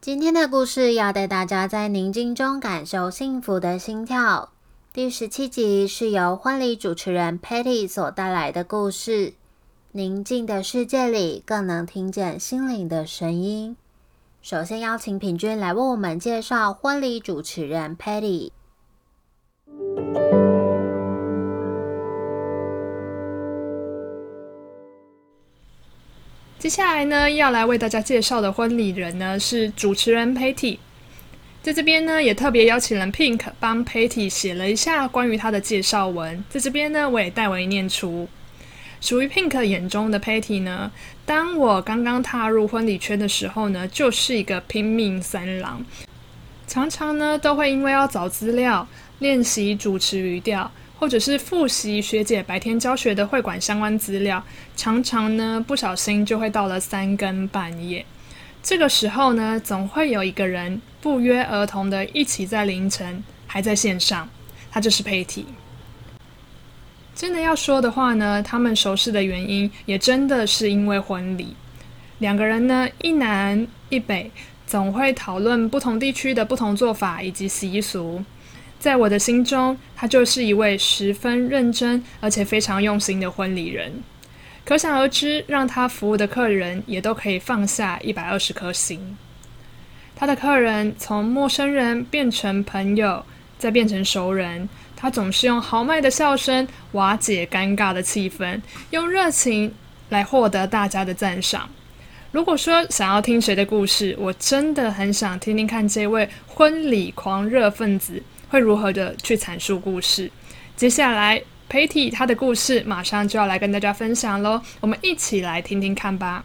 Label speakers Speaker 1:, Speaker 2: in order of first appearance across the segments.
Speaker 1: 今天的故事要带大家在宁静中感受幸福的心跳。第十七集是由婚礼主持人 Patty 所带来的故事。宁静的世界里，更能听见心灵的声音。首先邀请品君来为我们介绍婚礼主持人 Patty。
Speaker 2: 接下来呢，要来为大家介绍的婚礼人呢是主持人 Patty。在这边呢，也特别邀请了 Pink 帮 Patty 写了一下关于他的介绍文。在这边呢，我也代为念出。属于 Pink 眼中的 Patty 呢，当我刚刚踏入婚礼圈的时候呢，就是一个拼命三郎，常常呢都会因为要找资料、练习主持语调。或者是复习学姐白天教学的会馆相关资料，常常呢不小心就会到了三更半夜。这个时候呢，总会有一个人不约而同的一起在凌晨还在线上，他就是佩蒂。真的要说的话呢，他们熟识的原因也真的是因为婚礼。两个人呢，一南一北，总会讨论不同地区的不同做法以及习俗。在我的心中，他就是一位十分认真而且非常用心的婚礼人。可想而知，让他服务的客人也都可以放下一百二十颗心。他的客人从陌生人变成朋友，再变成熟人，他总是用豪迈的笑声瓦解尴尬的气氛，用热情来获得大家的赞赏。如果说想要听谁的故事，我真的很想听听看这位婚礼狂热分子。会如何的去阐述故事？接下来，Patty 他的故事马上就要来跟大家分享喽，我们一起来听听看吧。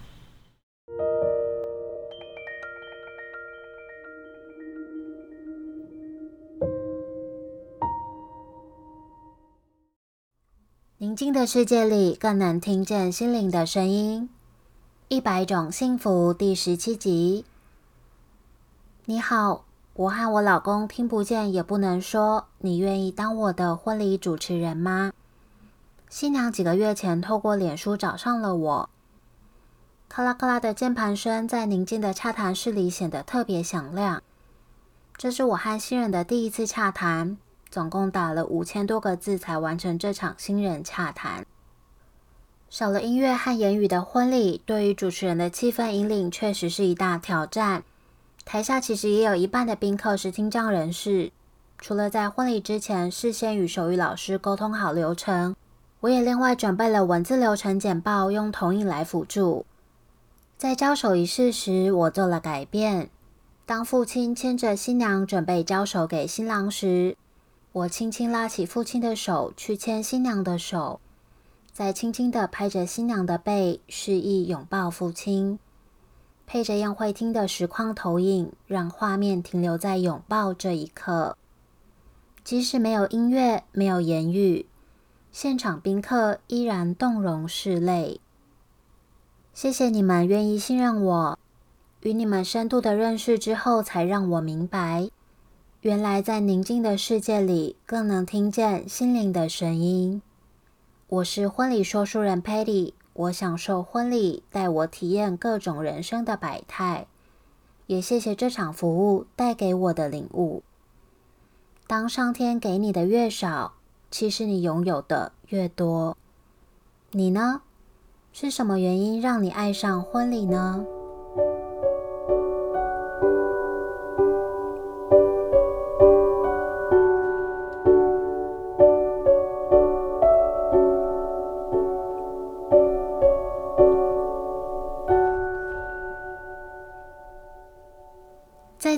Speaker 1: 宁静的世界里，更能听见心灵的声音。一百种幸福第十七集，你好。我和我老公听不见也不能说，你愿意当我的婚礼主持人吗？新娘几个月前透过脸书找上了我。咔啦咔啦的键盘声在宁静的洽谈室里显得特别响亮。这是我和新人的第一次洽谈，总共打了五千多个字才完成这场新人洽谈。少了音乐和言语的婚礼，对于主持人的气氛引领确实是一大挑战。台下其实也有一半的宾客是听障人士。除了在婚礼之前事先与手语老师沟通好流程，我也另外准备了文字流程简报，用投影来辅助。在交手仪式时，我做了改变。当父亲牵着新娘准备交手给新郎时，我轻轻拉起父亲的手去牵新娘的手，再轻轻地拍着新娘的背，示意拥抱父亲。配着宴会厅的实况投影，让画面停留在拥抱这一刻。即使没有音乐，没有言语，现场宾客依然动容拭泪。谢谢你们愿意信任我，与你们深度的认识之后，才让我明白，原来在宁静的世界里，更能听见心灵的声音。我是婚礼说书人 Patty。我享受婚礼，带我体验各种人生的百态，也谢谢这场服务带给我的领悟。当上天给你的越少，其实你拥有的越多。你呢？是什么原因让你爱上婚礼呢？